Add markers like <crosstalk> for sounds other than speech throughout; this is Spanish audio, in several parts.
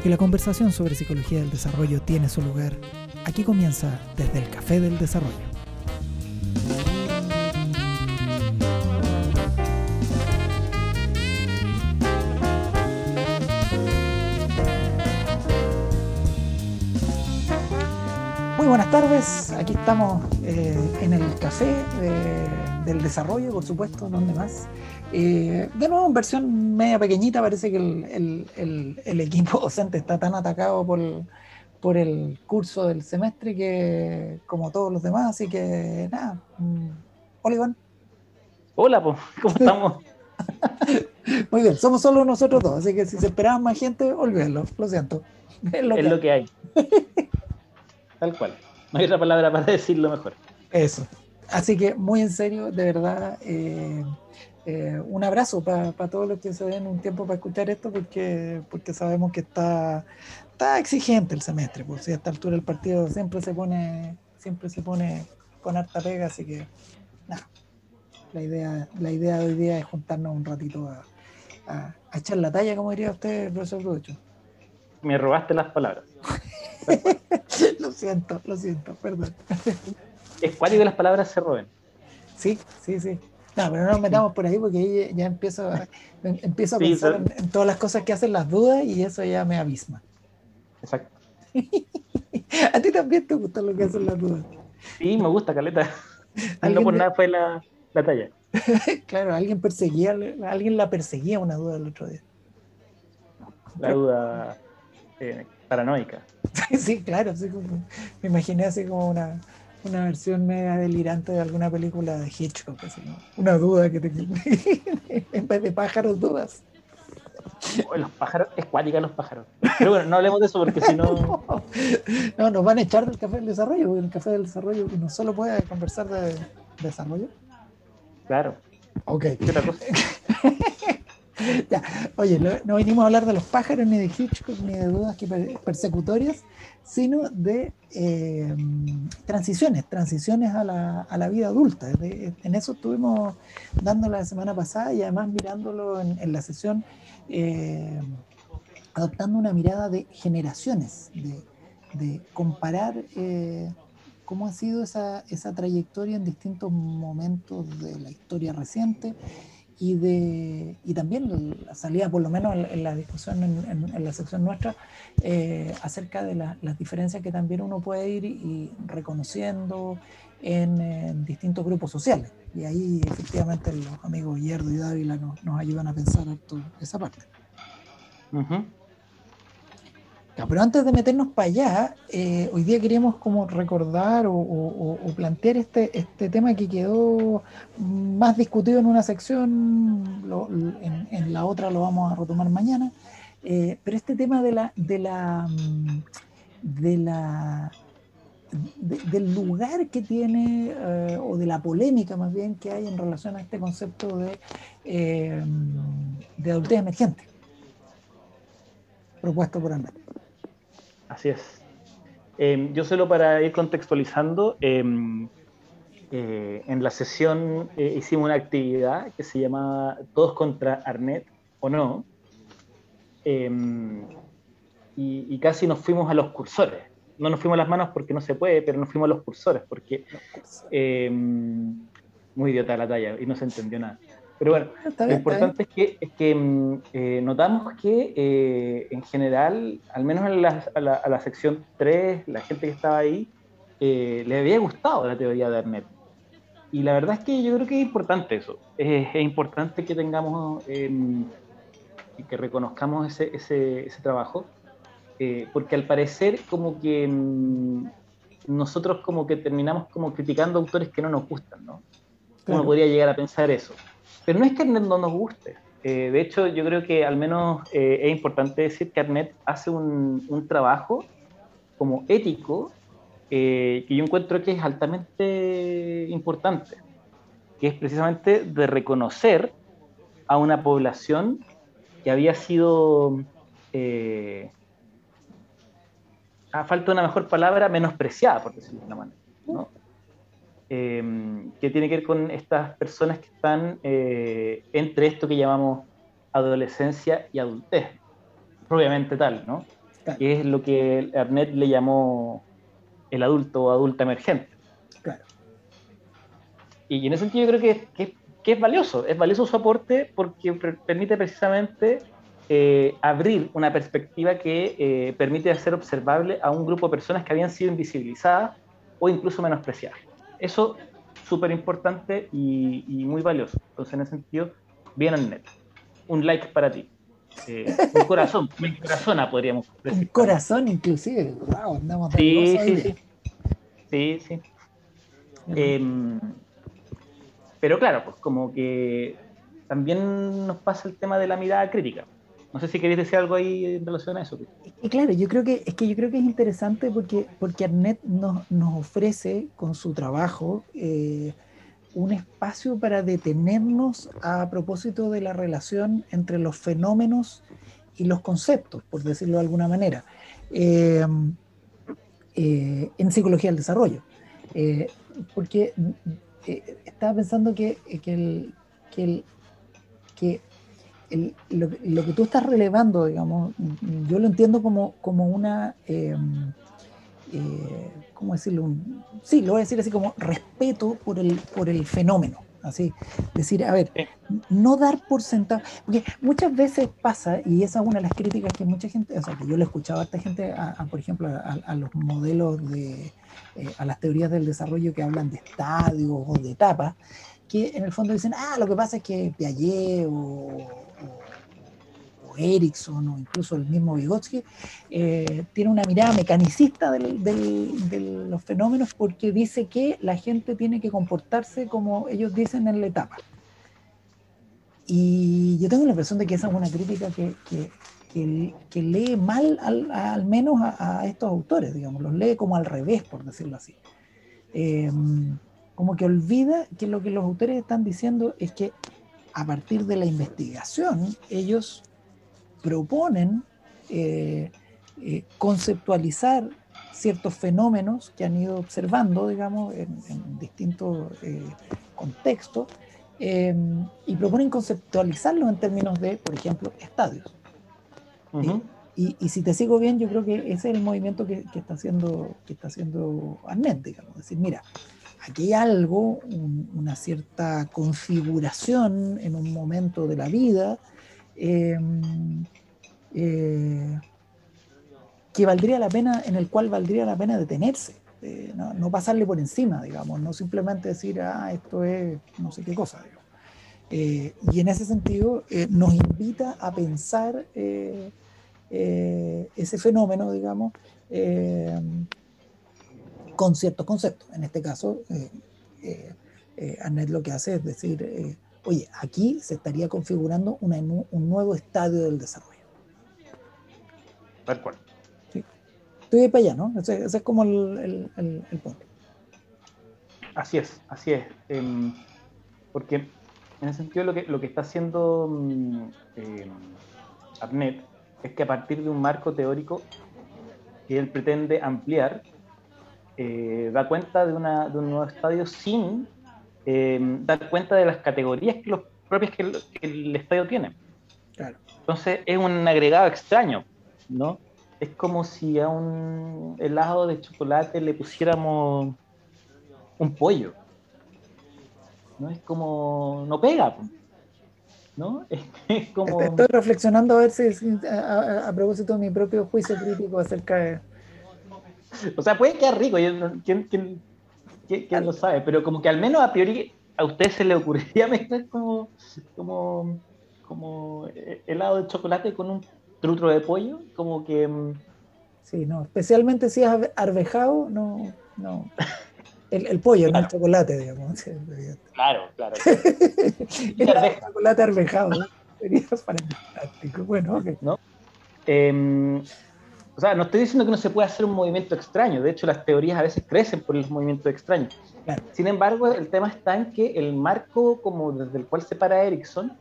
porque la conversación sobre psicología del desarrollo tiene su lugar. Aquí comienza desde el Café del Desarrollo. Muy buenas tardes, aquí estamos eh, en el Café del Desarrollo, por supuesto, donde más. Eh, de nuevo, en versión media pequeñita, parece que el, equipo <laughs> docente está tan atacado por, por, el curso del semestre que como todos los demás, así que nada. Mm, hola Iván. Hola, <laughs> ¿cómo estamos? <laughs> Muy bien, somos solo nosotros dos, así que si se esperaban más gente, olvídenlo, lo siento. Es lo, que, lo que hay. Tal cual. No hay otra palabra para decirlo mejor. Eso. Así que muy en serio, de verdad, eh, eh, un abrazo para todos los que se den un tiempo para escuchar esto, porque, porque sabemos que está, está exigente el semestre, por si a esta altura el partido siempre se pone, siempre se pone con harta pega, así que nada. La idea, la idea de hoy día es juntarnos un ratito a, echar la talla, como diría usted, profesor Rucho. Me robaste las palabras. <laughs> lo siento, lo siento, perdón. Es cuático que las palabras se roben. Sí, sí, sí. No, pero no nos metamos por ahí porque ahí ya empiezo a, empiezo a pensar en, todas las cosas que hacen las dudas y eso ya me abisma. Exacto. <laughs> ¿A ti también te gusta lo que hacen las dudas? Sí, me gusta, Caleta. <laughs> No por nada fue la, la talla. <laughs> claro, alguien perseguía, alguien la perseguía una duda el otro día. La duda eh, paranoica. sí, claro, me imaginé así como una, una versión media delirante de alguna película de Hitchcock, así, una duda que te... <laughs> en vez de pájaros, dudas. los pájaros, es cuática los pájaros. Pero bueno, no hablemos de eso porque si no. <laughs> No, nos van a echar del café del desarrollo, porque el café del desarrollo no solo puede conversar de, desarrollo. Claro. Ok. ¿Qué otra cosa? <laughs> ya. Oye, no vinimos a hablar de los pájaros, ni de Hitchcock, ni de dudas persecutorias, sino de eh, transiciones, transiciones a la, a la vida adulta. en eso estuvimos dando la semana pasada y además mirándolo en, la sesión, eh, adoptando una mirada de generaciones, de, comparar eh, cómo ha sido esa, esa trayectoria en distintos momentos de la historia reciente y, de, y también salía por lo menos en, la discusión en, la sección nuestra eh, acerca de las diferencias que también uno puede ir y, reconociendo en, distintos grupos sociales. Y ahí efectivamente los amigos Yerdo y Dávila nos, nos ayudan a pensar esa parte pero antes de meternos para allá, eh, hoy día queríamos como recordar o, plantear este, este tema que quedó más discutido en una sección, en, la otra lo vamos a retomar mañana, eh, pero este tema de la, de la, de la del lugar que tiene, eh, o de la polémica más bien que hay en relación a este concepto de, de adultez emergente, propuesto por Andrés. Así es. Em, yo solo para ir contextualizando, em, eh, en la sesión eh, hicimos una actividad que se llamaba Todos contra Arnet o no, em, y, casi nos fuimos a los cursores. No nos fuimos a las manos porque no se puede, pero nos fuimos a los cursores porque muy idiota la talla y no se entendió nada. Pero bueno, lo importante es que, es que mm, eh, notamos que eh, en general, al menos en la, a, la, sección 3, la gente que estaba ahí, eh, le había gustado la teoría de Arnett. Y la verdad es que yo creo que es importante eso. Es, importante que tengamos em, y que reconozcamos ese, ese, ese trabajo, porque al parecer como que em, nosotros como que terminamos como criticando autores que no nos gustan, ¿no? Uno podría llegar a pensar eso. Pero no es que Arnett no nos guste. Eh, de hecho, yo creo que al menos eh, es importante decir que Arnett hace un, trabajo como ético eh, que yo encuentro que es altamente importante, que es precisamente de reconocer a una población que había sido, a falta de una mejor palabra, menospreciada, por decirlo de una manera. ¿no? Em, que tiene que ver con estas personas que están eh, entre esto que llamamos adolescencia y adultez, propiamente tal, ¿no? que es lo que Arnett le llamó el adulto o adulta emergente. Claro. Y en ese sentido yo creo que, que, es valioso, es valioso su aporte porque permite precisamente eh, abrir una perspectiva que eh, permite hacer observable a un grupo de personas que habían sido invisibilizadas o incluso menospreciadas. Eso súper importante y, muy valioso. Entonces, en ese sentido, bien Arnett. Un like para ti. Eh, un corazón, <laughs> un corazón podríamos decir. Un corazón, inclusive. Wow, andamos sí, sí, sí, sí. Sí, em, pero claro, pues como que también nos pasa el tema de la mirada crítica. No sé si queréis decir algo ahí en relación a eso. Claro, yo creo que es que yo creo que es interesante porque, porque Arnett nos, nos ofrece con su trabajo eh, un espacio para detenernos a propósito de la relación entre los fenómenos y los conceptos, por decirlo de alguna manera, eh, eh, en psicología del desarrollo. Porque estaba pensando que, el, que lo, lo, que tú estás relevando, digamos, yo lo entiendo como, como una eh, ¿cómo decirlo? sí, lo voy a decir así como respeto por el, por el fenómeno. Así, decir, a ver, no dar por sentado, porque muchas veces pasa, y esa es una de las críticas que mucha gente, o sea, que yo le he escuchado a esta gente, a, por ejemplo, a, los modelos de, eh, a las teorías del desarrollo que hablan de estadios o de etapas, que en el fondo dicen, ah, lo que pasa es que Piaget o Erickson o incluso el mismo Vygotsky, eh, tiene una mirada mecanicista de los fenómenos porque dice que la gente tiene que comportarse como ellos dicen en la etapa. Y yo tengo la impresión de que esa es una crítica que, que, lee mal al, menos a, estos autores, digamos, los lee como al revés, por decirlo así. Eh, como que olvida que lo que los autores están diciendo es que a partir de la investigación ellos proponen eh, eh, conceptualizar ciertos fenómenos que han ido observando, digamos, en, distintos eh, contextos, y proponen conceptualizarlos en términos de, por ejemplo, estadios. y, si te sigo bien, yo creo que ese es el movimiento que, está haciendo que está haciendo Arnett, digamos, decir, mira, aquí hay algo, una cierta configuración en un momento de la vida, Em, eh, que valdría la pena, en el cual valdría la pena detenerse, eh, no, pasarle por encima, digamos, no simplemente decir, ah, esto es no sé qué cosa, eh, y en ese sentido nos invita a pensar ese fenómeno, digamos, con ciertos conceptos. En este caso, Annette lo que hace es decir, oye, aquí se estaría configurando un nuevo estadio del desarrollo. Tal cual. Sí. Estoy para allá, ¿no? Ese, es como el, punto. Así es, así es. Em, porque en ese sentido lo que, lo que está haciendo um, es que a partir de un marco teórico que él pretende ampliar, eh, da cuenta de, una, de un nuevo estadio sin Em, dar cuenta de las categorías que los propios que el, estadio tiene. Entonces es un agregado extraño, ¿no? Es como si a un helado de chocolate le pusiéramos un pollo. ¿No? Es como. no pega. ¿No? <laughs> Es, como... Estoy reflexionando a ver si, a, propósito de mi propio juicio crítico acerca de. O sea, puede quedar rico. ¿Quién, quién, ¿Quién, lo sabe? Pero como que al menos a priori a usted se le ocurriría <laughs> mezclar como, como, como helado de chocolate con un trutro de pollo, como que... Mm, sí, no, especialmente si es arvejado, no, no. El, pollo, no el chocolate, digamos. Claro, claro. <laughs> el chocolate arvejado, sería <laughs> fantástico. Bueno, ok. ¿No? Eh, o sea, no estoy diciendo que no se pueda hacer un movimiento extraño, de hecho las teorías a veces crecen por el movimiento extraño. Sin embargo, el tema está en que el marco como desde el cual se para Erickson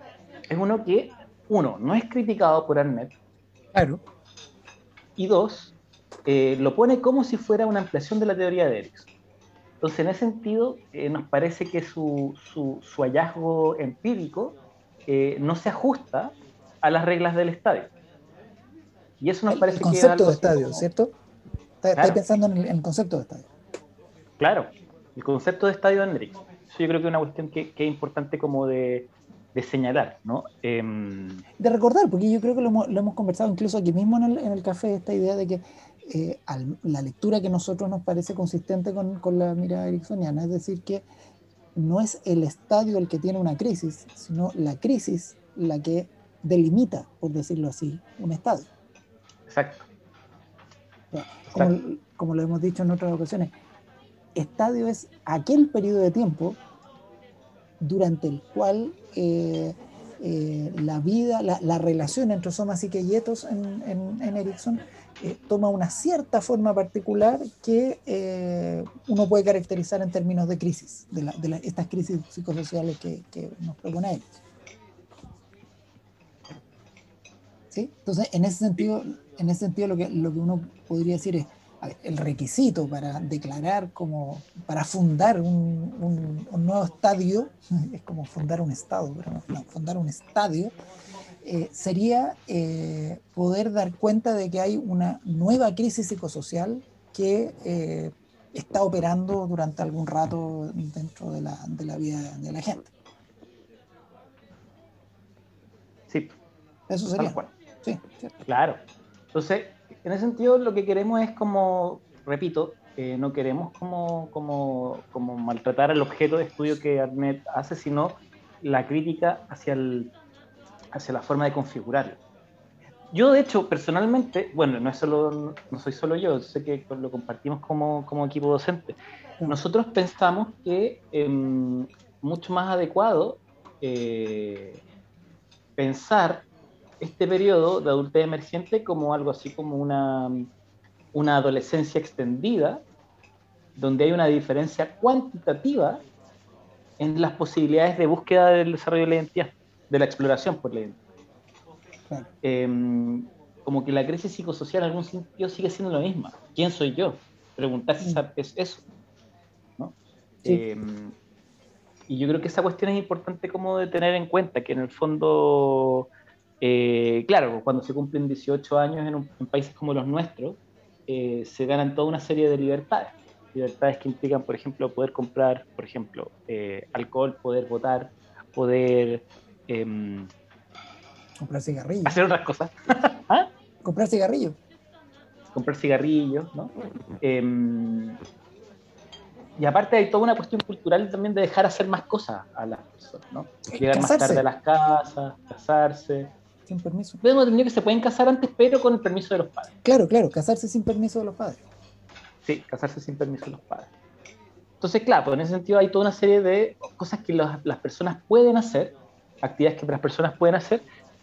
es uno que, uno, no es criticado por Arnett. Claro. Y dos, eh, lo pone como si fuera una ampliación de la teoría de Erickson. Entonces, en ese sentido, eh, nos parece que su, su, hallazgo empírico eh, no se ajusta a las reglas del estadio. Y eso nos el, parece el concepto de estadio, ¿cierto? Estás pensando en el, concepto de estadio. Claro, el concepto de estadio Hendrix. Eso yo creo que es una cuestión que, es importante como de, señalar, ¿no? Em, de recordar, porque yo creo que lo hemos, conversado incluso aquí mismo en el, café, esta idea de que eh, la lectura que a nosotros nos parece consistente con, con la mirada ericksoniana, es decir, que no es el estadio el que tiene una crisis, sino la crisis la que delimita, por decirlo así, un estadio. Exacto. Como, lo hemos dicho en otras ocasiones, estadio es aquel periodo de tiempo durante el cual eh, eh, la vida, la, relación entre Soma y Quietos en, en, Erickson eh, toma una cierta forma particular que uno puede caracterizar en términos de crisis, de, estas crisis psicosociales que, que nos propone él. ¿Sí? Entonces, en ese sentido, en ese sentido lo que, lo que uno podría decir es, el requisito para declarar como, para fundar un, nuevo estadio, <laughs> es como fundar un estado, pero no, fundar un estadio, eh, sería eh, poder dar cuenta de que hay una nueva crisis psicosocial que eh, está operando durante algún rato dentro de la, de la vida de la gente. Sí. Eso sería. Sí, claro. Entonces, en ese sentido lo que queremos es como, repito, eh, no queremos como, como, como, maltratar al objeto de estudio que Arnet hace, sino la crítica hacia, el, hacia la forma de configurarlo. Yo, de hecho, personalmente, bueno, no, es solo, no soy solo yo, sé que lo compartimos como, como equipo docente. Nosotros pensamos que em, mucho más adecuado eh, pensar este periodo de adultez emergente como algo así como una, una adolescencia extendida, donde hay una diferencia cuantitativa en las posibilidades de búsqueda del desarrollo de la identidad, de la exploración por la identidad. Em, como que la crisis psicosocial en algún sentido sigue siendo la misma. ¿Quién soy yo? Preguntarse mm. es eso. Em, y yo creo que esa cuestión es importante como de tener en cuenta, que en el fondo eh, claro, cuando se cumplen 18 años en, países como los nuestros, eh, se ganan toda una serie de libertades. Libertades que implican, por ejemplo, poder comprar, por ejemplo, eh, alcohol, poder votar, poder... Em, comprar cigarrillos. Hacer otras cosas. <laughs> ¿Ah? Comprar cigarrillos. Comprar cigarrillos, ¿no? Em, y aparte hay toda una cuestión cultural también de dejar hacer más cosas a las personas, ¿no? Llegar más tarde a las casas, casarse sin permiso. Entendido que se pueden casar antes, pero con el permiso de los padres. Claro, claro, casarse sin permiso de los padres. Sí, casarse sin permiso de los padres. Entonces, claro, pues en ese sentido hay toda una serie de cosas que las personas pueden hacer, actividades que las personas pueden hacer,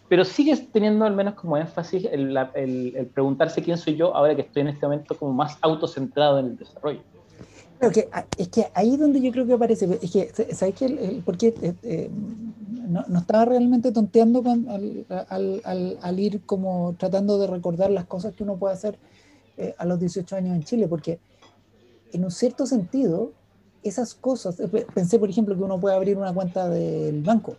pero sigues teniendo al menos como énfasis el, preguntarse quién soy yo ahora que estoy en este momento como más autocentrado en el desarrollo. que, ah, es que ahí es donde yo creo que aparece, es que, ¿sabes qué? El, porque eh, eh, no, estaba realmente tonteando al, ir como tratando de recordar las cosas que uno puede hacer eh, a los 18 años en Chile, porque en un cierto sentido, esas cosas, eh, pensé por ejemplo que uno puede abrir una cuenta del banco,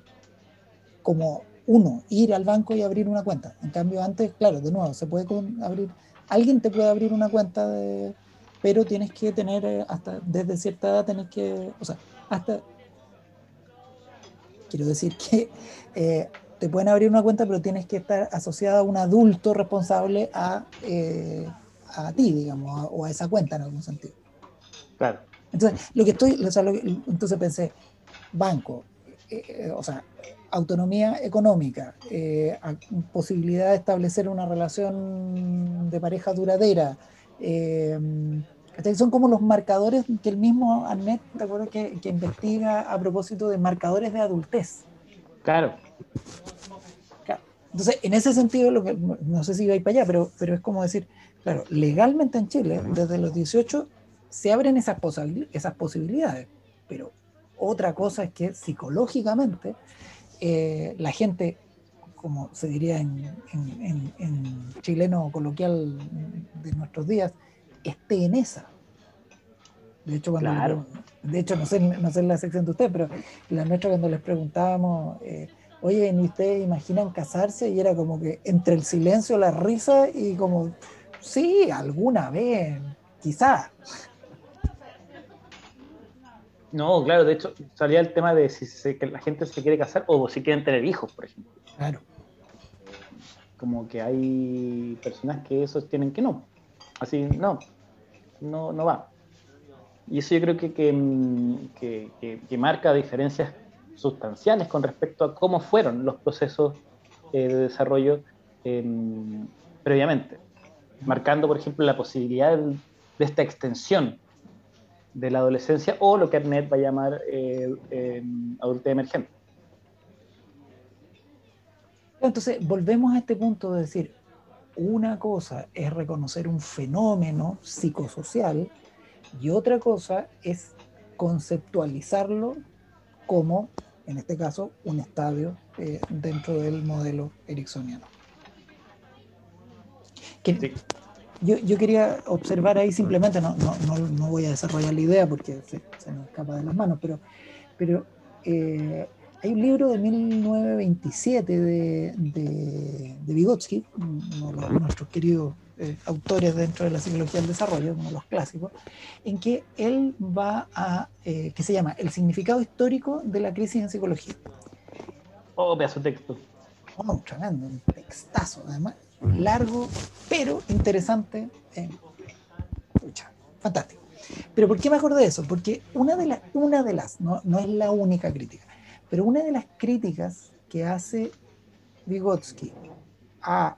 como uno, ir al banco y abrir una cuenta. En cambio, antes, claro, de nuevo, se puede abrir, alguien te puede abrir una cuenta, de, pero tienes que tener, eh, hasta desde cierta edad, tienes que, o sea, hasta Quiero decir que eh, te pueden abrir una cuenta, pero tienes que estar asociado a un adulto responsable a, eh, a ti, digamos, o a esa cuenta en algún sentido. Claro. Entonces, lo que estoy, entonces pensé, banco, eh, o sea, autonomía económica, posibilidad de establecer una relación de pareja duradera, son como los marcadores que el mismo Arnett, recuerdo que, que investiga a propósito de marcadores de adultez. Claro. Entonces, en ese sentido, lo que, no sé si ir para allá, pero, pero es como decir, claro, legalmente en Chile, desde los 18, se abren esas, esas posibilidades, pero otra cosa es que psicológicamente eh, la gente, como se diría en, en, en, chileno coloquial de nuestros días, esté en esa. De hecho, cuando de hecho no sé, no sé en la sección de usted, pero la nuestra cuando les preguntábamos eh, oye, ¿y ustedes imaginan casarse? Y era como que entre el silencio, la risa y como, sí, alguna vez, quizás. No, claro, de hecho salía el tema de si la gente se quiere casar o si quieren tener hijos, por ejemplo. Claro. Como que hay personas que esos tienen que no. Así, no, no, no va. Y eso yo creo que, que, marca diferencias sustanciales con respecto a cómo fueron los procesos eh, de desarrollo em, previamente, marcando, por ejemplo, la posibilidad de, esta extensión de la adolescencia o lo que Arnett va a llamar eh, em, adultez emergente. Entonces, volvemos a este punto de decir, una cosa es reconocer un fenómeno psicosocial y otra cosa es conceptualizarlo como, en este caso, un estadio eh, dentro del modelo ericksoniano. yo, quería observar ahí simplemente, no, voy a desarrollar la idea porque se, me escapa de las manos, pero, pero eh, hay un libro de 1927 de, de, Vygotsky, uno de nuestros queridos eh, autores dentro de la psicología del desarrollo, uno de los clásicos, en que él va a, eh, que se llama El significado histórico de la crisis en psicología. Oh, pedazo de texto. Oh, tremendo, un textazo, además, largo, pero interesante. Eh, fantástico. Pero ¿por qué me acordé de eso? Porque una de, las, una de las, no, no es la única crítica, pero una de las críticas que hace Vygotsky a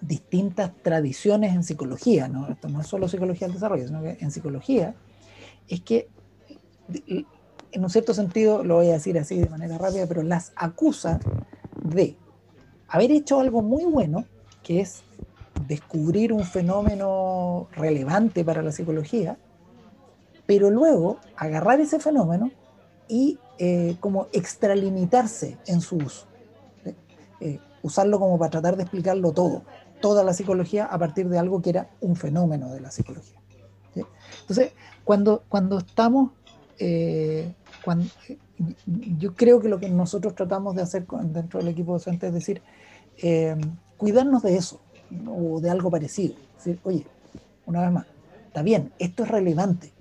distintas tradiciones en psicología, ¿no? esto no es solo psicología del desarrollo, sino que en psicología, es que en un cierto sentido, lo voy a decir así de manera rápida, pero las acusa de haber hecho algo muy bueno, que es descubrir un fenómeno relevante para la psicología, pero luego agarrar ese fenómeno y eh, como extralimitarse en su uso. Eh, usarlo como para tratar de explicarlo todo, toda la psicología a partir de algo que era un fenómeno de la psicología. Entonces, cuando, cuando estamos, eh, cuando, yo creo que lo que nosotros tratamos de hacer dentro del equipo docente es decir, cuidarnos de eso o de algo parecido. decir, oye, una vez más, está bien, esto es relevante,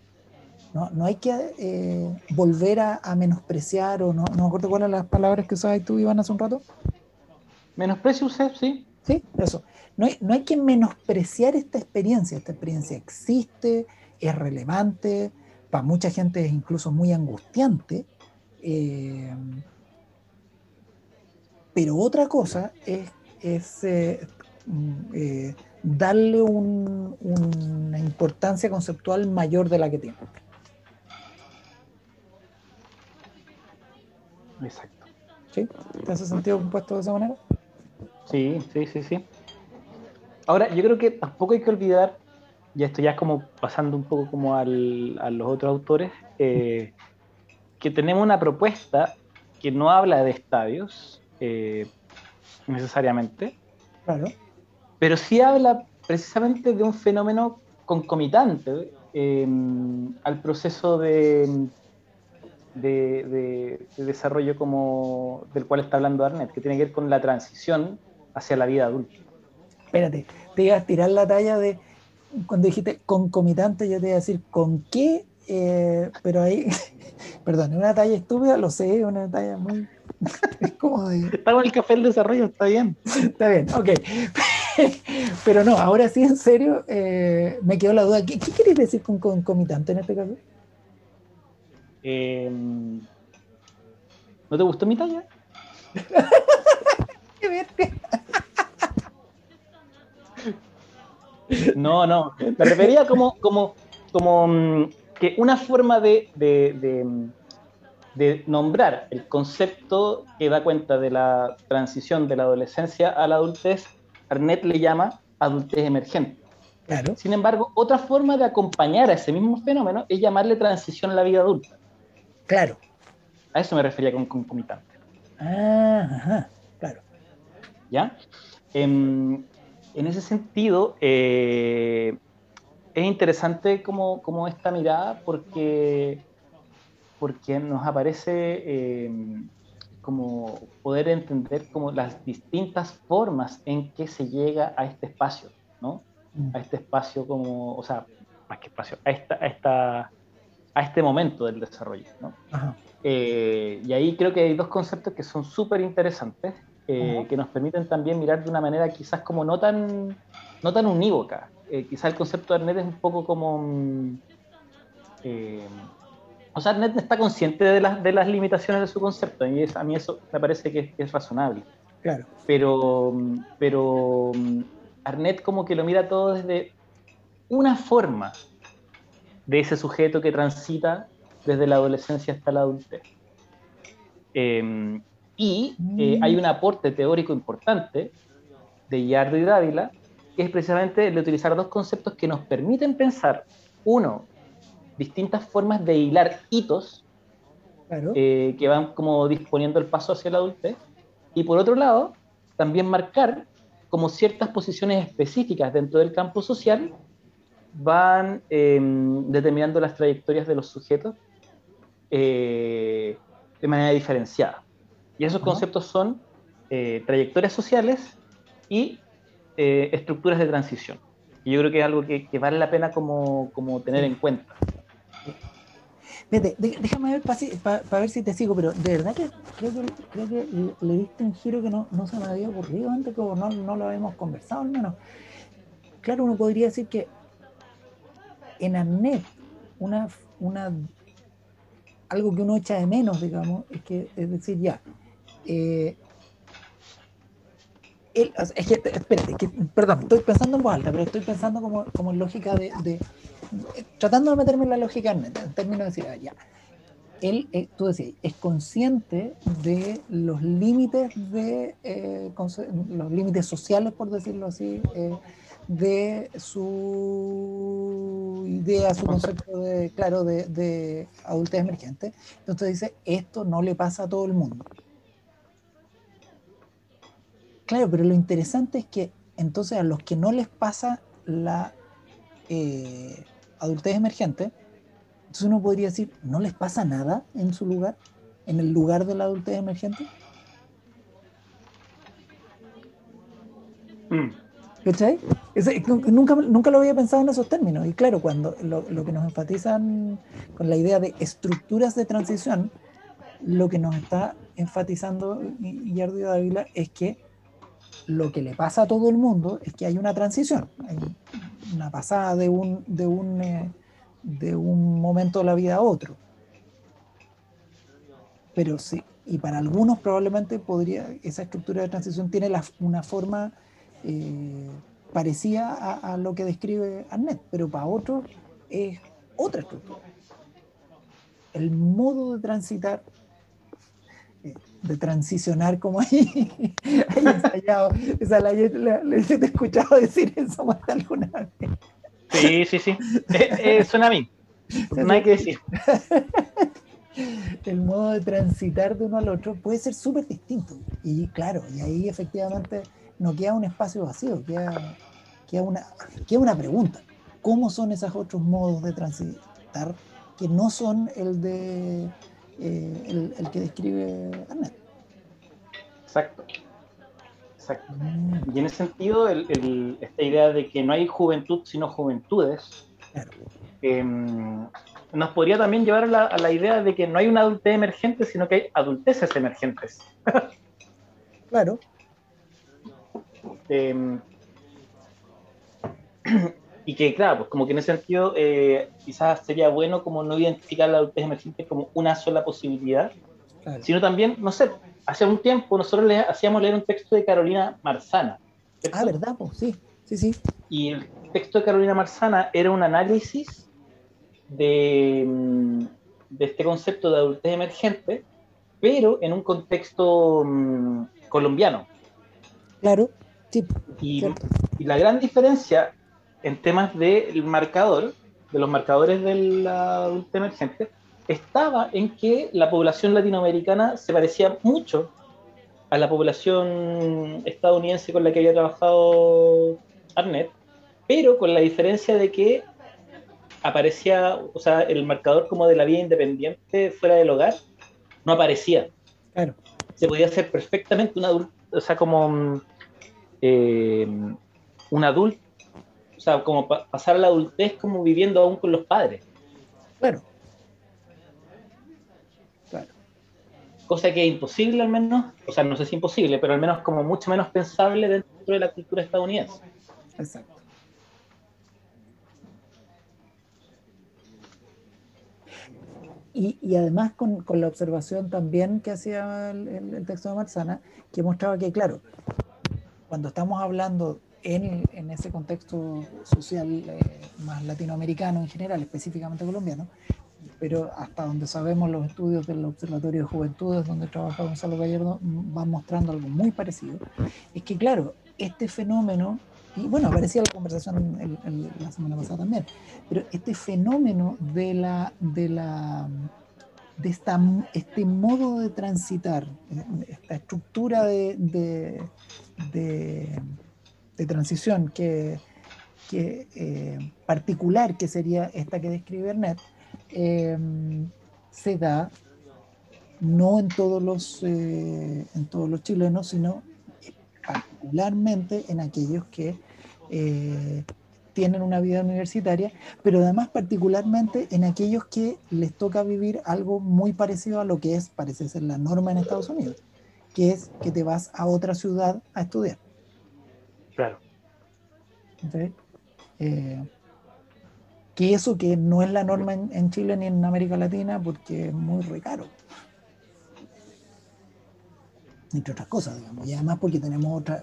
no, hay que eh, volver a, menospreciar o no, no me acuerdo cuáles las palabras que usabas tú, Iván, hace un rato. Menosprecio usted, sí. Sí, eso. No hay, no hay que menospreciar esta experiencia. Esta experiencia existe, es relevante, para mucha gente es incluso muy angustiante. Eh, pero otra cosa es, es eh, mm, darle una importancia conceptual mayor de la que tiene. Exacto. ¿Sí? ¿Te hace sentido compuesto de esa manera? Sí, sí, sí, sí. Ahora, yo creo que tampoco hay que olvidar, y esto ya es como pasando un poco como al, a los otros autores, eh, que tenemos una propuesta que no habla de estadios eh, necesariamente, claro. pero sí habla precisamente de un fenómeno concomitante eh, al proceso de, de, desarrollo como del cual está hablando Arnett, que tiene que ver con la transición hacia la vida adulta. Espérate, te iba a tirar la talla de cuando dijiste concomitante, yo te iba a decir con qué, eh, pero ahí, <laughs> perdón, es una talla estúpida, lo sé, una talla muy. <laughs> es como de. Estaba el café del desarrollo, está bien. está bien, ok. <laughs> pero no, ahora sí, en serio, eh, me quedó la duda. ¿Qué, qué decir con concomitante en este caso? Em, ¿No te gustó mi talla? <laughs> no, no. Me refería como, como, como mm, que una forma de, de, nombrar el concepto que da cuenta de la transición de la adolescencia a la adultez, Arnett le llama adultez emergente. Claro. Sin embargo, otra forma de acompañar a ese mismo fenómeno es llamarle transición a la vida adulta. Claro. A eso me refería con concomitante. Ah, ajá, claro. ¿Ya? En, ese sentido, eh, es interesante como, esta mirada porque, porque nos aparece eh, como poder entender como las distintas formas en que se llega a este espacio, ¿no? Mm. A este espacio como, o sea, más que espacio, a, esta, a, esta, a este momento del desarrollo, ¿no? Eh, y ahí creo que hay dos conceptos que son súper interesantes, eh, que nos permiten también mirar de una manera quizás como no tan, no tan unívoca. Eh, quizás el concepto de Arnet es un poco como... Mm, o sea, Arnett está consciente de las, de las limitaciones de su concepto, y a mí eso me parece que es, razonable. Claro. Pero, pero Arnett como que lo mira todo desde una forma de ese sujeto que transita desde la adolescencia hasta la adultez. Em, y eh, mm. hay un aporte teórico importante de Yardo y Dávila, que es precisamente el de utilizar dos conceptos que nos permiten pensar, uno, distintas formas de hilar hitos eh, que van como disponiendo el paso hacia la adultez. Y por otro lado, también marcar como ciertas posiciones específicas dentro del campo social van em, determinando las trayectorias de los sujetos eh, de manera diferenciada. Y esos conceptos son eh, trayectorias sociales y estructuras de transición. Y yo creo que es algo que, vale la pena como, como tener en cuenta. Vete, déjame ver para ver si te sigo, pero de verdad que creo que, creo que le, diste un giro que no, no se me había ocurrido antes, que no, no lo habíamos conversado al menos. Claro, uno podría decir que en Arnet, una, una, algo que uno echa de menos, digamos, es que, es decir, ya, eh, es que, espérate, que, perdón, estoy pensando en voz alta, pero estoy pensando como, como en lógica de, tratando de meterme en la lógica en, términos de decir, ah, ya, él, eh, tú decías, es consciente de los límites de eh, los límites sociales, por decirlo así, eh, de su idea, su concepto de, claro, de, de adultez emergente. Entonces dice, esto no le pasa a todo el mundo. Claro, pero lo interesante es que entonces a los que no les pasa la adultez emergente, entonces uno podría decir, ¿no les pasa nada en su lugar, en el lugar de la adultez emergente? Mm. Nunca, nunca lo había pensado en esos términos. Y claro, cuando lo, que nos enfatizan con la idea de estructuras de transición, lo que nos está enfatizando Yardo y Dávila es que lo que le pasa a todo el mundo es que hay una transición, hay una pasada de un, de un, eh, de un momento de la vida a otro. Pero sí, y para algunos probablemente podría, esa estructura de transición tiene una forma eh, parecida a, lo que describe Arnett, pero para otros es otra estructura. El modo de transitar de transicionar como ahí, <laughs> ahí ensayado. Esa la, la, he escuchado decir eso más de alguna vez. Sí, sí, sí. Eh, eh, suena a mí. No hay que decir. El modo de transitar de uno al otro puede ser súper distinto. Y claro, y ahí efectivamente no queda un espacio vacío, queda, queda, una, queda una pregunta. ¿Cómo son esos otros modos de transitar que no son el de eh, el, que describe Arnett. Exacto. Exacto. Y en ese sentido, esta idea de que no hay juventud sino juventudes, em, nos podría también llevar a la, idea de que no hay una adultez emergente, sino que hay adulteces emergentes. claro. <laughs> Em, y que, claro, pues como que en ese sentido eh, quizás sería bueno como no identificar la adultez emergente como una sola posibilidad, sino también, no sé, hace un tiempo nosotros le hacíamos leer un texto de Carolina Marzana. Ah, ¿verdad? Pues sí, sí, sí. Y el texto de Carolina Marzana era un análisis de, mm, de este concepto de adultez emergente, pero en un contexto mm, colombiano. Claro, sí. Y, y, la gran diferencia en temas del marcador, de los marcadores del adulto emergente, estaba en que la población latinoamericana se parecía mucho a la población estadounidense con la que había trabajado Arnett, pero con la diferencia de que aparecía, o sea, el marcador como de la vida independiente fuera del hogar, no aparecía. Claro. se podía hacer perfectamente un adulto, o sea, como eh, un adulto, sea, como pasar a la adultez como viviendo aún con los padres. Claro. Claro. Cosa que es imposible al menos, o sea, no sé si imposible, pero al menos como mucho menos pensable dentro de la cultura estadounidense. Exacto. Y, además con, la observación también que hacía el, texto de Marzana, que mostraba que, claro, cuando estamos hablando en, ese contexto social eh, más latinoamericano en general, específicamente colombiano, pero hasta donde sabemos los estudios del Observatorio de Juventudes, donde trabaja Gonzalo Gallardo, van mostrando algo muy parecido, es que, claro, este fenómeno y bueno, aparecía la conversación la semana pasada también, pero este fenómeno de la, de la de esta, este modo de transitar, esta estructura de, de, transición que, que eh, particular que sería esta que describe Ernet, eh, se da no en todos los eh, en todos los chilenos, sino particularmente en aquellos que tienen una vida universitaria, pero además particularmente en aquellos que les toca vivir algo muy parecido a lo que es, parece ser la norma en Estados Unidos, que es que te vas a otra ciudad a estudiar. Claro. Eh, que eso que no es la norma en, Chile ni en América Latina porque es muy recaro. Entre otras cosas, digamos. Y además porque tenemos otra,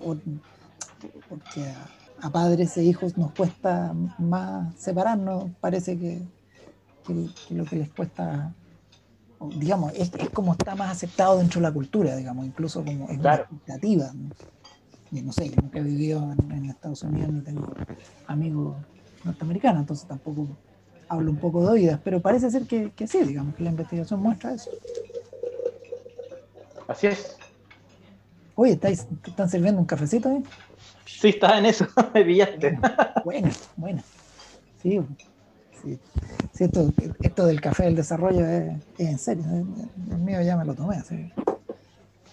porque a padres e hijos nos cuesta más separarnos, parece que, lo que les cuesta, digamos, es, como está más aceptado dentro de la cultura, digamos, incluso como es una expectativa. ¿no? No sé, nunca he vivido en, Estados Unidos ni tengo amigos norteamericanos, entonces tampoco hablo un poco de oídas, pero parece ser que, sí, digamos, que la investigación muestra eso. Así es. Oye, ¿estáis, ¿están sirviendo un cafecito ahí? Sí, estaba en eso, <laughs> me pillaste. Buena, buena. Sí, sí. esto, del café del desarrollo es, en serio. El mío ya me lo tomé. ¿sí?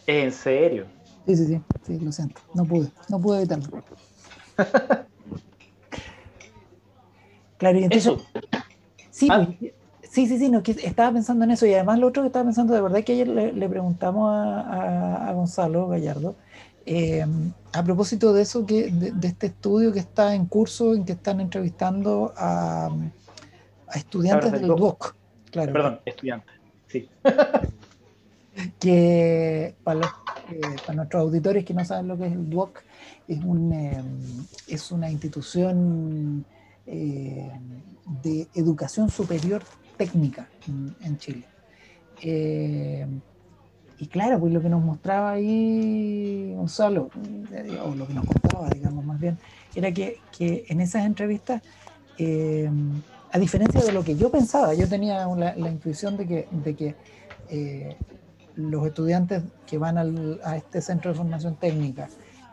¿En serio? Sí, sí, sí, sí, lo siento. No pude, no pude evitarlo. <laughs> claro, y entonces. Sí, ah. sí, sí, sí, no, estaba pensando en eso. Y además, lo otro que estaba pensando, de verdad, que ayer le, preguntamos a, a Gonzalo Gallardo eh, a propósito de eso, que, de, este estudio que está en curso, en que están entrevistando a, estudiantes del, DUOC. Claro. Perdón, estudiantes, sí. <laughs> que para, eh, para, nuestros auditores que no saben lo que es el DUOC, es, un, eh, es una institución de educación superior técnica en, Chile. Y claro, pues lo que nos mostraba ahí Gonzalo, o lo que nos contaba, digamos, más bien, era que, que en esas entrevistas, eh, a diferencia de lo que yo pensaba, yo tenía la, intuición de que, de que eh, los estudiantes que van a este centro de formación técnica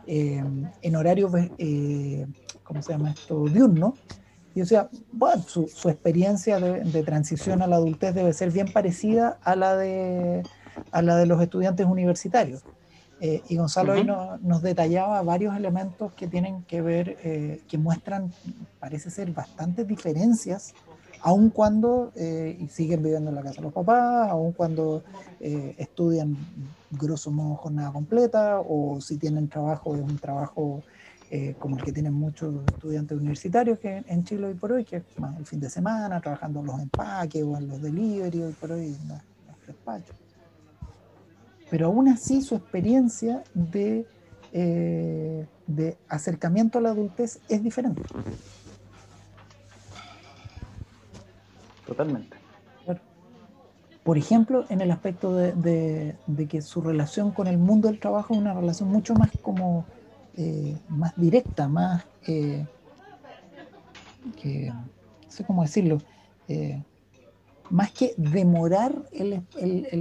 eh, en horario, ¿cómo se llama esto?, diurno, y o sea, bueno, su, su experiencia de, de transición a la adultez debe ser bien parecida a la de a la de los estudiantes universitarios. Eh, y Gonzalo ahí nos detallaba varios elementos que tienen que ver, eh, que muestran, parece ser, bastantes diferencias, aun cuando eh, siguen viviendo en la casa de los papás, aun cuando estudian grosso modo jornada completa, o si tienen trabajo, es un trabajo como el que tienen muchos estudiantes universitarios que en Chile hoy por hoy, que es más el fin de semana, trabajando en los empaques o en los delivery hoy por hoy los despachos pero aún así su experiencia eh, de acercamiento a la adultez es diferente. Totalmente. Por ejemplo, en el aspecto de, que su relación con el mundo del trabajo es una relación mucho más como eh, más directa, más eh, que, no sé cómo decirlo, más que demorar el,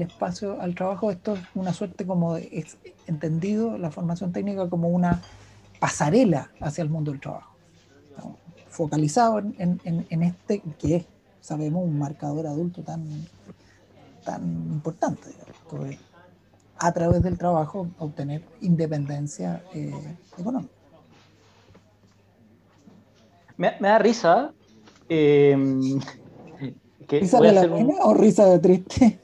espacio al trabajo, esto es una suerte como, es entendido la formación técnica como una pasarela hacia el mundo del trabajo, focalizado en, este que es, sabemos, un marcador adulto tan, tan importante. a través del trabajo obtener independencia eh, económica. Me, da risa. Em, ¿Risa de la pena o risa de triste?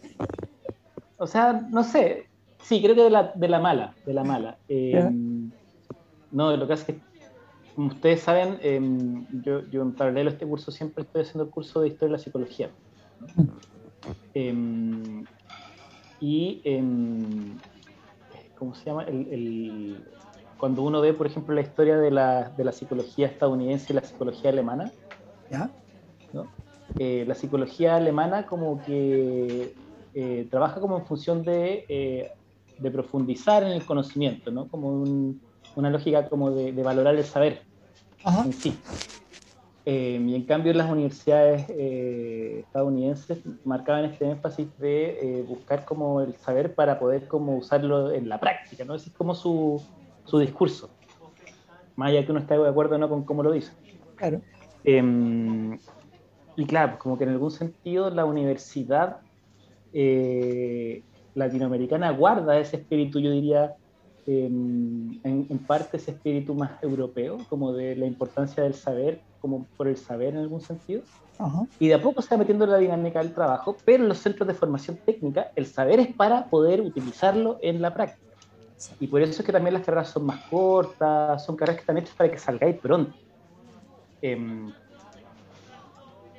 O sea, no sé. Sí, creo que de la, de la mala, de la mala. Em, no, lo que hace es que, como ustedes saben, em, yo, yo, en paralelo a este curso siempre estoy haciendo el curso de Historia de la Psicología. Mm. y, ¿cómo se llama? el, cuando uno ve, por ejemplo, la historia de la, de la psicología estadounidense y la psicología alemana, eh, la psicología alemana como que eh, trabaja como en función de, eh, de, profundizar en el conocimiento, ¿no? como una lógica como de, valorar el saber en sí. y en cambio las universidades estadounidenses marcaban este énfasis de buscar como el saber para poder como usarlo en la práctica, ¿no? es como su, su discurso, más allá que uno esté de acuerdo o no con cómo lo dice. Claro. Em, y claro, como que en algún sentido la universidad eh, latinoamericana guarda ese espíritu, yo diría, en, parte ese espíritu más europeo, como de la importancia del saber, como por el saber en algún sentido. Y de a poco se va metiendo en la dinámica del trabajo, pero en los centros de formación técnica el saber es para poder utilizarlo en la práctica. Y por eso es que también las carreras son más cortas, son carreras que están hechas para que salgáis pronto. Em,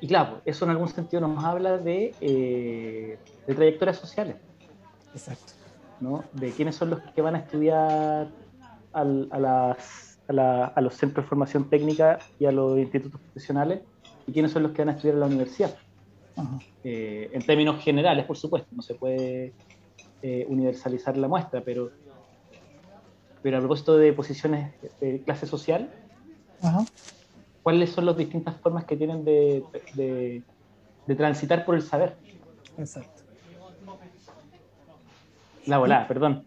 y claro, eso en algún sentido nos habla de, eh, de trayectorias sociales. Exacto. ¿No? De quiénes son los que van a estudiar a, las, a, los centros de formación técnica y a los institutos profesionales y quiénes son los que van a estudiar en la universidad. Eh, en términos generales, por supuesto, no se puede eh, universalizar la muestra, pero pero a propósito de posiciones de clase social, ¿cuáles son las distintas formas que tienen de, transitar por el saber? Exacto. La volada, perdón.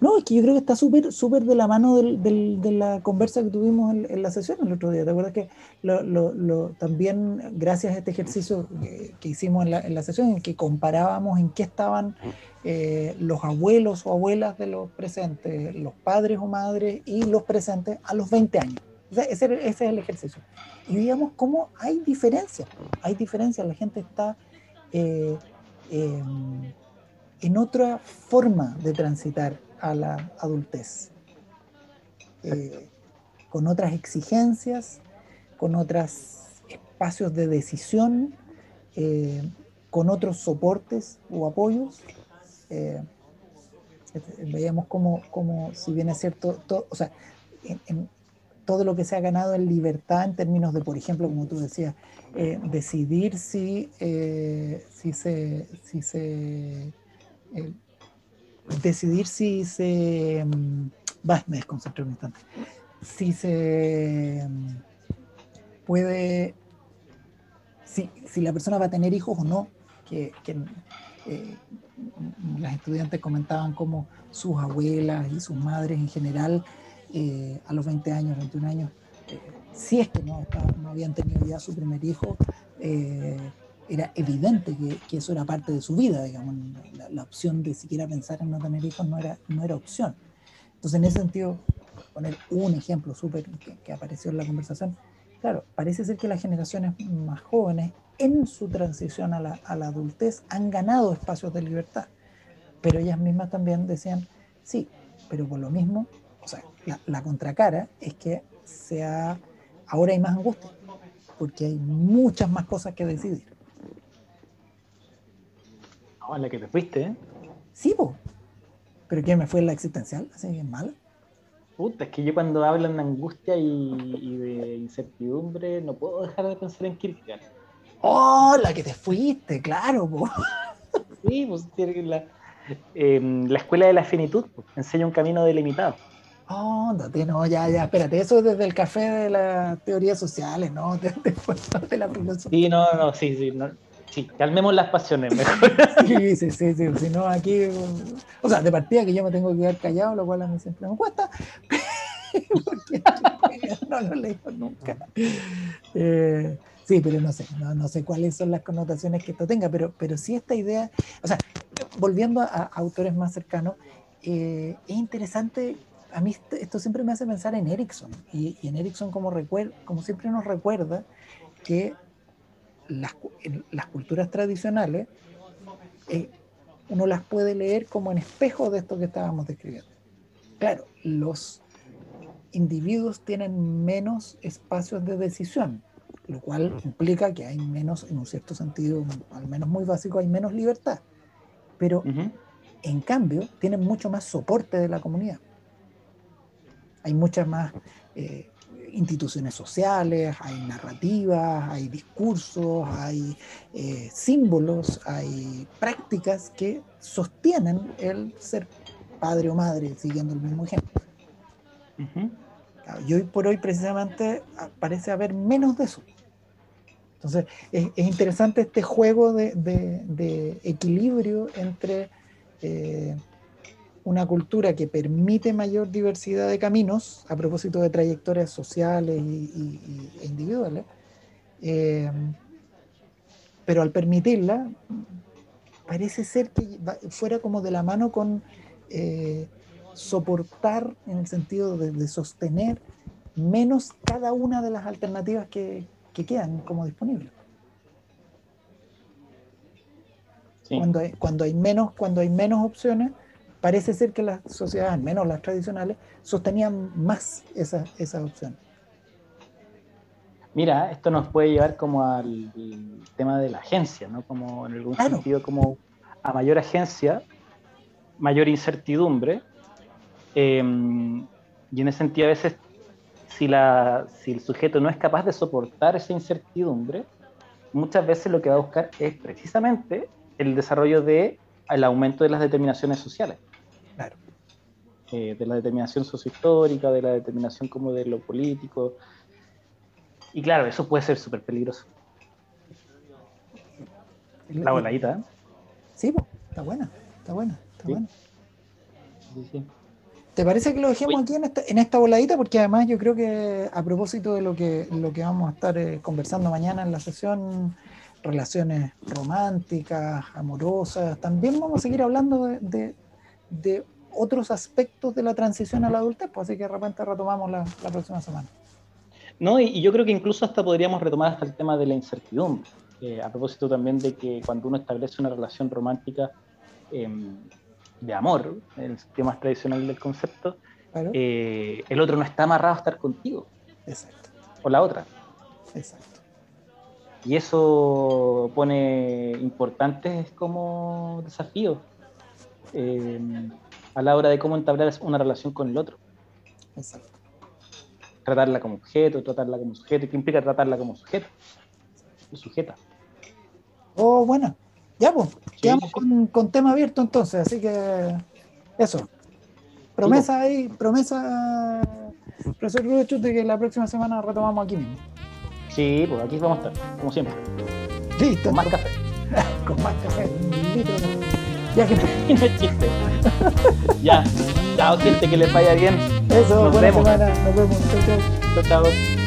no, es que yo creo que está súper súper de la mano de la conversa que tuvimos en, la sesión el otro día. ¿Te acuerdas que también, gracias a este ejercicio que, hicimos en la, en la, sesión, en que comparábamos en qué estaban eh, los abuelos o abuelas de los presentes, los padres o madres y los presentes a los 20 años. ese, es el ejercicio. Y digamos cómo hay diferencias. Hay diferencias. La gente está eh, em, en otra forma de transitar a la adultez. Eh, con otras exigencias, con otros espacios de decisión, con otros soportes o apoyos eh, veíamos como, como, si bien es cierto, o sea, en, todo lo que se ha ganado en libertad en términos de, por ejemplo, como tú decías, eh, decidir si, eh, si se, si se decidir si se, mm, va, me desconcentré un instante, si se mm, puede, si, si la persona va a tener hijos o no, que, que las estudiantes comentaban cómo sus abuelas y sus madres en general, eh, a los 20 años, 21 años, eh, si es que no, no, habían tenido ya su primer hijo, eh, era evidente que, eso era parte de su vida, digamos, la, opción de siquiera pensar en no tener hijos no era, no era opción. Entonces, en ese sentido, poner un ejemplo súper que, que apareció en la conversación, claro, parece ser que las generaciones más jóvenes en su transición a la, adultez han ganado espacios de libertad. Pero ellas mismas también decían, sí, pero por lo mismo, o sea, la, contracara es que sea, ahora hay más angustia, porque hay muchas más cosas que decidir. Ah, la que te fuiste, ¿eh? Sí, vos. ¿Pero quién me fue la existencial? ¿Así bien mal? Puta, es que yo cuando hablan de angustia y, de incertidumbre no puedo dejar de pensar en Kierkegaard. ¡Oh, la que te fuiste! Claro, <laughs> Sí, pues la, em, la escuela de la finitud pues, enseña un camino delimitado. Oh, no, ya, ya, espérate, eso es desde el café de las teorías sociales, ¿no? <laughs> de la filosofía. Sí, no, no, sí, sí, sí, calmemos las pasiones mejor. <laughs> sí, sí, sí, sí, si no aquí, o sea, de partida que yo me tengo que quedar callado, lo cual a mí siempre me cuesta, <laughs> porque no lo leo nunca. Eh, Sí, pero no sé, no, sé cuáles son las connotaciones que esto tenga, pero, pero sí esta idea, o sea, volviendo a, autores más cercanos, eh, es interesante, a mí esto siempre me hace pensar en Erickson, y, en Erickson como, como siempre nos recuerda que las, las culturas tradicionales eh, uno las puede leer como en espejo de esto que estábamos describiendo. Claro, los individuos tienen menos espacios de decisión, lo cual implica que hay menos, en un cierto sentido, al menos muy básico, hay menos libertad. Pero en cambio, tienen mucho más soporte de la comunidad. Hay muchas más eh, instituciones sociales, hay narrativas, hay discursos, hay eh, símbolos, hay prácticas que sostienen el ser padre o madre, siguiendo el mismo ejemplo. y hoy por hoy precisamente parece haber menos de eso. Entonces, es, interesante este juego de, equilibrio entre eh, una cultura que permite mayor diversidad de caminos, a propósito de trayectorias sociales y, e individuales, eh, pero al permitirla, parece ser que fuera como de la mano con eh, soportar en el sentido de, sostener menos cada una de las alternativas que, quedan como disponibles. Cuando, hay, cuando, hay menos, cuando hay menos opciones, parece ser que las sociedades, al menos las tradicionales, sostenían más esa, esa opción. Mira, esto nos puede llevar como al tema de la agencia, ¿no? Como en algún sentido, como a mayor agencia, mayor incertidumbre. Em, y en ese sentido, a veces, si, la, si el sujeto no es capaz de soportar esa incertidumbre, muchas veces lo que va a buscar es precisamente el desarrollo de el aumento de las determinaciones sociales. Claro. Eh, de la determinación sociohistórica, de la determinación como de lo político. Y claro, eso puede ser súper peligroso. La voladita. ¿eh? Sí, está buena, está buena, está buena. ¿Te parece que lo dejemos aquí en esta, en esta voladita? Porque además yo creo que a propósito de lo que, lo que vamos a estar eh, conversando mañana en la sesión, relaciones románticas, amorosas, también vamos a seguir hablando de, de, otros aspectos de la transición a la adultez, pues así que de repente retomamos la, la próxima semana. No, y, yo creo que incluso hasta podríamos retomar hasta el tema de la incertidumbre, a propósito también de que cuando uno establece una relación romántica, em, de amor, el más tradicional del concepto, eh, el otro no está amarrado a estar contigo. Exacto. O la otra. Exacto. Y eso pone importantes como desafíos eh, a la hora de cómo entablar una relación con el otro. Exacto. Tratarla como objeto, tratarla como sujeto. ¿Qué implica tratarla como sujeto? Sujeta. Oh, bueno. Ya, pues, quedamos Con, tema abierto entonces, así que eso. Promesa ahí, promesa, profesor Rucho, de que la próxima semana retomamos aquí mismo. Sí, pues aquí vamos a estar, como siempre. Listo. Con más café. <laughs> con más café. Ya que no es chiste. <laughs> ya. Chao, gente, que les vaya bien. Eso, nos buena vemos. semana. Nos vemos. Chao, chao. Chao, chao.